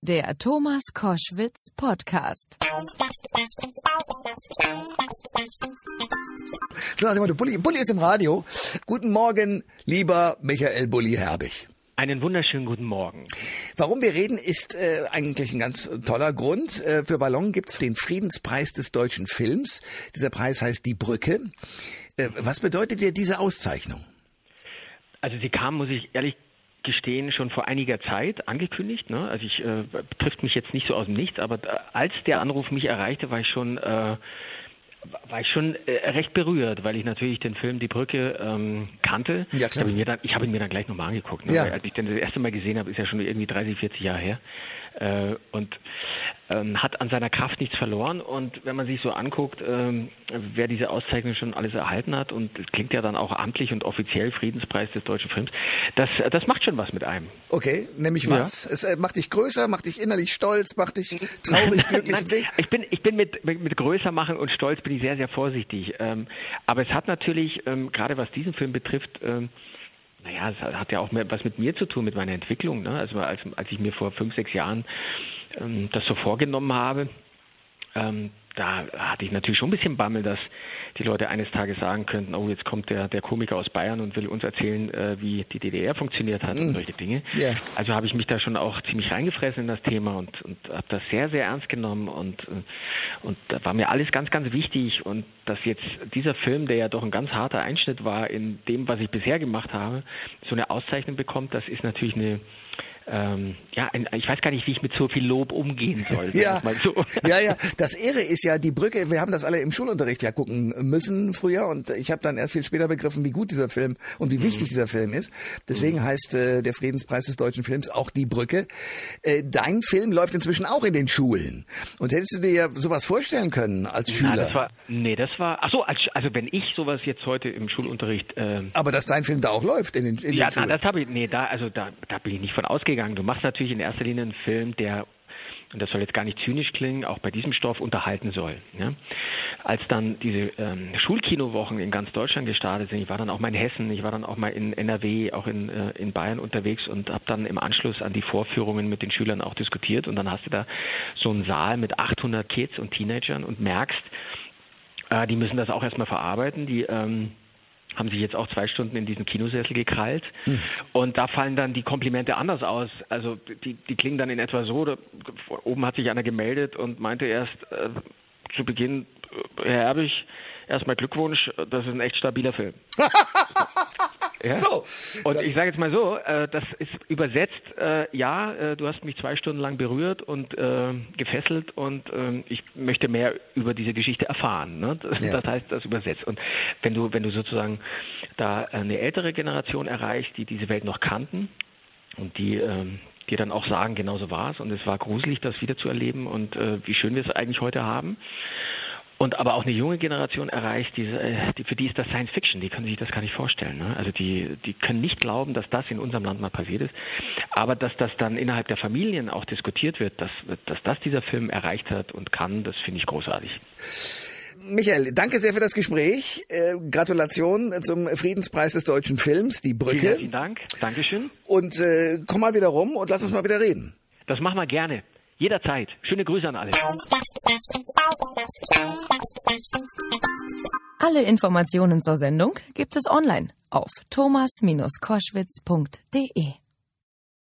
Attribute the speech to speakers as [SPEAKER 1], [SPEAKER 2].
[SPEAKER 1] Der Thomas Koschwitz Podcast.
[SPEAKER 2] So Motto, Bulli, Bulli ist im Radio. Guten Morgen, lieber Michael Bulli Herbig.
[SPEAKER 3] Einen wunderschönen guten Morgen.
[SPEAKER 2] Warum wir reden, ist äh, eigentlich ein ganz toller Grund. Äh, für Ballon gibt es den Friedenspreis des deutschen Films. Dieser Preis heißt Die Brücke. Äh, was bedeutet dir diese Auszeichnung?
[SPEAKER 3] Also sie kam, muss ich ehrlich gestehen, schon vor einiger Zeit angekündigt. Ne? Also ich äh, trifft mich jetzt nicht so aus dem Nichts, aber äh, als der Anruf mich erreichte, war ich schon äh, war ich schon äh, recht berührt, weil ich natürlich den Film Die Brücke ähm, kannte. Ja, klar. Ich habe ihn mir dann, ich habe ihn mir dann gleich nochmal angeguckt. Ne? Ja. Als ich den das erste Mal gesehen habe, ist ja schon irgendwie 30, 40 Jahre her. Äh, und ähm, hat an seiner Kraft nichts verloren. Und wenn man sich so anguckt, ähm, wer diese Auszeichnung schon alles erhalten hat, und es klingt ja dann auch amtlich und offiziell Friedenspreis des deutschen Films, das, das macht schon was mit einem.
[SPEAKER 2] Okay, nämlich was? Ja. Es äh, macht dich größer, macht dich innerlich stolz, macht dich traurig, glücklich.
[SPEAKER 3] Nein, ich bin, ich bin mit, mit, mit größer machen und stolz bin ich sehr, sehr vorsichtig. Ähm, aber es hat natürlich, ähm, gerade was diesen Film betrifft, ähm, naja, es hat ja auch mehr was mit mir zu tun, mit meiner Entwicklung. Ne? Also als, als ich mir vor fünf, sechs Jahren ähm, das so vorgenommen habe, ähm, da hatte ich natürlich schon ein bisschen Bammel, dass die Leute eines Tages sagen könnten, oh, jetzt kommt der, der Komiker aus Bayern und will uns erzählen, äh, wie die DDR funktioniert hat mm. und solche Dinge. Yeah. Also habe ich mich da schon auch ziemlich reingefressen in das Thema und, und habe das sehr, sehr ernst genommen und, äh, und da war mir alles ganz, ganz wichtig und dass jetzt dieser Film, der ja doch ein ganz harter Einschnitt war in dem, was ich bisher gemacht habe, so eine Auszeichnung bekommt, das ist natürlich eine ähm, ja, ich weiß gar nicht, wie ich mit so viel Lob umgehen soll.
[SPEAKER 2] ja, so. ja, ja. Das Ehre ist ja die Brücke. Wir haben das alle im Schulunterricht ja gucken müssen früher und ich habe dann erst viel später begriffen, wie gut dieser Film und wie mhm. wichtig dieser Film ist. Deswegen mhm. heißt äh, der Friedenspreis des deutschen Films auch die Brücke. Äh, dein Film läuft inzwischen auch in den Schulen. Und hättest du dir ja sowas vorstellen können als Schüler?
[SPEAKER 3] Na, das war, nee, das war. Ach so, als, also wenn ich sowas jetzt heute im Schulunterricht.
[SPEAKER 2] Äh, Aber dass dein Film da auch läuft in den, in
[SPEAKER 3] ja,
[SPEAKER 2] den Schulen.
[SPEAKER 3] Ja, das habe ich. Nee, da also da, da bin ich nicht von ausgegangen gegangen. Du machst natürlich in erster Linie einen Film, der und das soll jetzt gar nicht zynisch klingen, auch bei diesem Stoff unterhalten soll. Ja? Als dann diese ähm, Schulkinowochen in ganz Deutschland gestartet sind, ich war dann auch mal in Hessen, ich war dann auch mal in NRW, auch in, äh, in Bayern unterwegs und habe dann im Anschluss an die Vorführungen mit den Schülern auch diskutiert und dann hast du da so einen Saal mit 800 Kids und Teenagern und merkst, äh, die müssen das auch erstmal verarbeiten, die ähm, haben sich jetzt auch zwei Stunden in diesen Kinosessel gekrallt. Hm. Und da fallen dann die Komplimente anders aus. Also die, die klingen dann in etwa so, da, oben hat sich einer gemeldet und meinte erst äh, zu Beginn, äh, Herr Erbig, erstmal Glückwunsch, das ist ein echt stabiler Film. Ja? So. Und ich sage jetzt mal so, äh, das ist übersetzt, äh, ja, äh, du hast mich zwei Stunden lang berührt und äh, gefesselt und ähm, ich möchte mehr über diese Geschichte erfahren. Ne? Das, ja. das, heißt, das übersetzt. Und wenn du, wenn du sozusagen da eine ältere Generation erreichst, die diese Welt noch kannten und die ähm, die dann auch sagen, genauso war es und es war gruselig, das wieder zu erleben und äh, wie schön wir es eigentlich heute haben und aber auch eine junge Generation erreicht, die, äh, die, für die ist das Science Fiction, die können sich das gar nicht vorstellen. Ne? Also die, die können nicht glauben, dass das in unserem Land mal passiert ist. Aber dass das dann innerhalb der Familien auch diskutiert wird, dass, dass das dieser Film erreicht hat und kann, das finde ich großartig.
[SPEAKER 2] Michael, danke sehr für das Gespräch. Äh, Gratulation zum Friedenspreis des deutschen Films, die Brücke.
[SPEAKER 3] Vielen, vielen Dank. Dankeschön.
[SPEAKER 2] Und äh, komm mal wieder rum und lass uns mal wieder reden.
[SPEAKER 3] Das machen wir gerne. Jederzeit. Schöne Grüße an alle.
[SPEAKER 1] Alle Informationen zur Sendung gibt es online auf thomas-koschwitz.de.